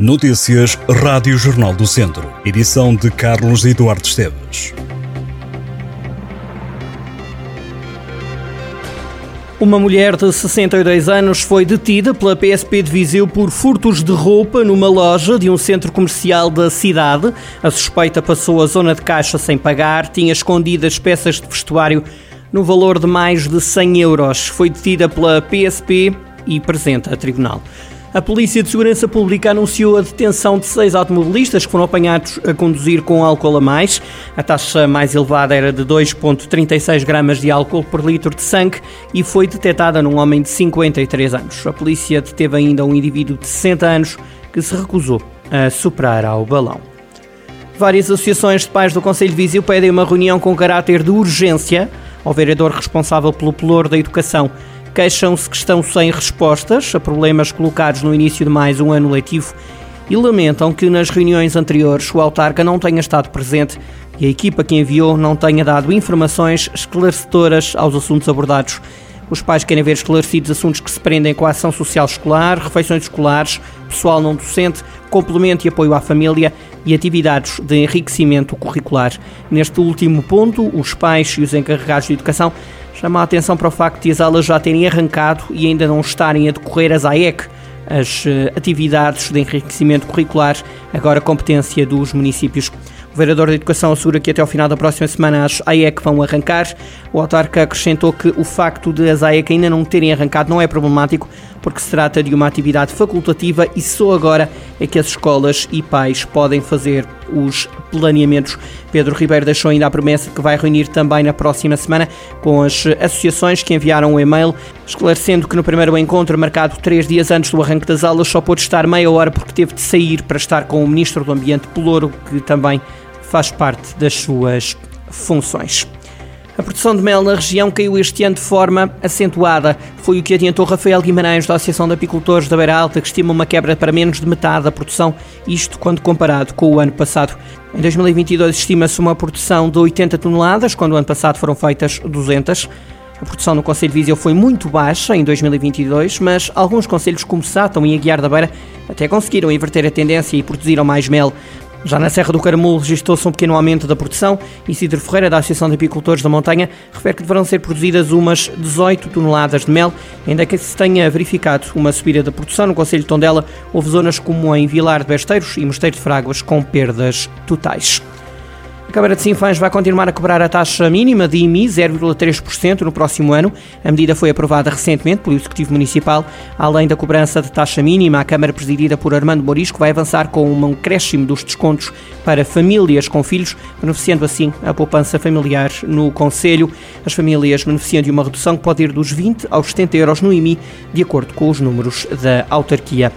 Notícias Rádio Jornal do Centro. Edição de Carlos Eduardo Esteves. Uma mulher de 62 anos foi detida pela PSP de Viseu por furtos de roupa numa loja de um centro comercial da cidade. A suspeita passou a zona de caixa sem pagar, tinha escondido as peças de vestuário no valor de mais de 100 euros. Foi detida pela PSP e presente a tribunal. A Polícia de Segurança Pública anunciou a detenção de seis automobilistas que foram apanhados a conduzir com álcool a mais. A taxa mais elevada era de 2,36 gramas de álcool por litro de sangue e foi detectada num homem de 53 anos. A polícia deteve ainda um indivíduo de 60 anos que se recusou a superar ao balão. Várias associações de pais do Conselho de Viseu pedem uma reunião com caráter de urgência ao vereador responsável pelo pelour da educação queixam-se que estão sem respostas a problemas colocados no início de mais um ano letivo e lamentam que nas reuniões anteriores o autarca não tenha estado presente e a equipa que enviou não tenha dado informações esclarecedoras aos assuntos abordados. Os pais querem ver esclarecidos assuntos que se prendem com a ação social escolar, refeições escolares, pessoal não docente, complemento e apoio à família e atividades de enriquecimento curricular. Neste último ponto, os pais e os encarregados de educação Chama a atenção para o facto de as aulas já terem arrancado e ainda não estarem a decorrer as AEC, as eh, atividades de enriquecimento curricular, agora competência dos municípios. O vereador da Educação assegura que até ao final da próxima semana as AEC vão arrancar. O autarca acrescentou que o facto de as AEC ainda não terem arrancado não é problemático, porque se trata de uma atividade facultativa e só agora é que as escolas e pais podem fazer os planeamentos. Pedro Ribeiro deixou ainda a promessa que vai reunir também na próxima semana com as associações que enviaram o um e-mail, esclarecendo que no primeiro encontro, marcado três dias antes do arranque das aulas, só pôde estar meia hora porque teve de sair para estar com o Ministro do Ambiente, Pelouro, que também faz parte das suas funções. A produção de mel na região caiu este ano de forma acentuada. Foi o que adiantou Rafael Guimarães, da Associação de Apicultores da Beira Alta, que estima uma quebra para menos de metade da produção, isto quando comparado com o ano passado. Em 2022 estima-se uma produção de 80 toneladas, quando o ano passado foram feitas 200. A produção no Conselho de Viseu foi muito baixa em 2022, mas alguns conselhos como Sátão e Aguiar da Beira até conseguiram inverter a tendência e produziram mais mel. Já na Serra do Caramulo registrou-se um pequeno aumento da produção. Isidro Ferreira, da Associação de Apicultores da Montanha, refere que deverão ser produzidas umas 18 toneladas de mel, ainda que se tenha verificado uma subida da produção no Conselho de Tondela, houve zonas como em Vilar de Besteiros e Mosteiro de Fráguas com perdas totais. A Câmara de Sinfãs vai continuar a cobrar a taxa mínima de IMI 0,3% no próximo ano. A medida foi aprovada recentemente pelo Executivo Municipal. Além da cobrança de taxa mínima, a Câmara, presidida por Armando Morisco, vai avançar com um acréscimo dos descontos para famílias com filhos, beneficiando assim a poupança familiar no Conselho. As famílias beneficiam de uma redução que pode ir dos 20 aos 70 euros no IMI, de acordo com os números da autarquia.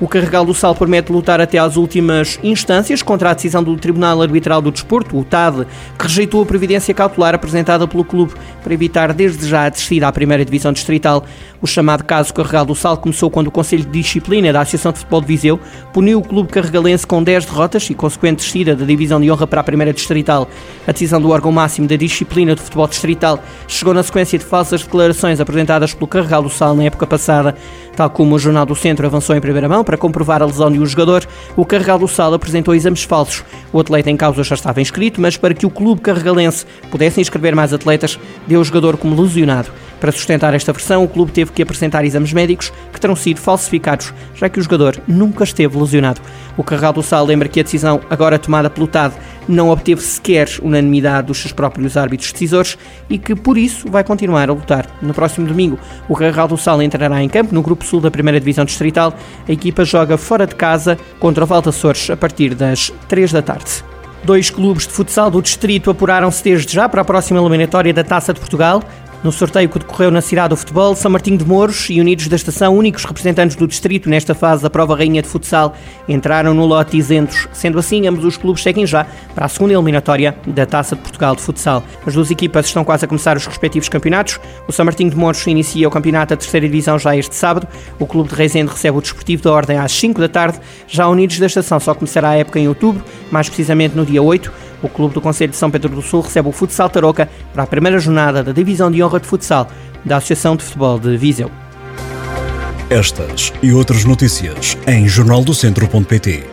O Carregal do Sal promete lutar até às últimas instâncias contra a decisão do Tribunal Arbitral do Desporto, o TAD, que rejeitou a previdência cautelar apresentada pelo clube para evitar desde já a descida à primeira divisão distrital. O chamado caso Carregal do Sal começou quando o Conselho de Disciplina da Associação de Futebol de Viseu puniu o clube carregalense com 10 derrotas e consequente descida da divisão de honra para a primeira distrital. A decisão do órgão máximo da disciplina do futebol distrital chegou na sequência de falsas declarações apresentadas pelo Carregal do Sal na época passada. Tal como o Jornal do Centro avançou em primeira mão para comprovar a lesão de um jogador, o Carregal do Sal apresentou exames falsos. O atleta em causa já estava inscrito, mas para que o clube carregalense pudesse inscrever mais atletas, deu o jogador como lesionado. Para sustentar esta versão, o clube teve que apresentar exames médicos que terão sido falsificados, já que o jogador nunca esteve lesionado. O Carral do Sal lembra que a decisão, agora tomada pelo TAD, não obteve sequer unanimidade dos seus próprios árbitros decisores e que, por isso, vai continuar a lutar. No próximo domingo, o Carral do Sal entrará em campo no Grupo Sul da Primeira Divisão Distrital. A equipa joga fora de casa contra o Valta Açores a partir das 3 da tarde. Dois clubes de futsal do distrito apuraram-se desde já para a próxima eliminatória da Taça de Portugal. No sorteio que decorreu na cidade do futebol, São Martinho de Mouros e Unidos da Estação, únicos representantes do distrito nesta fase da prova rainha de futsal, entraram no lote isentos. Sendo assim, ambos os clubes seguem já para a segunda eliminatória da Taça de Portugal de futsal. As duas equipas estão quase a começar os respectivos campeonatos. O São Martinho de Mouros inicia o campeonato da terceira divisão já este sábado. O clube de Reisende recebe o Desportivo da Ordem às 5 da tarde. Já Unidos da Estação só começará a época em outubro, mais precisamente no dia 8. O clube do Conselho de São Pedro do Sul recebe o Futsal Tarouca para a primeira jornada da Divisão de Honra de Futsal da Associação de Futebol de Viseu. Estas e outras notícias em jornaldocentro.pt.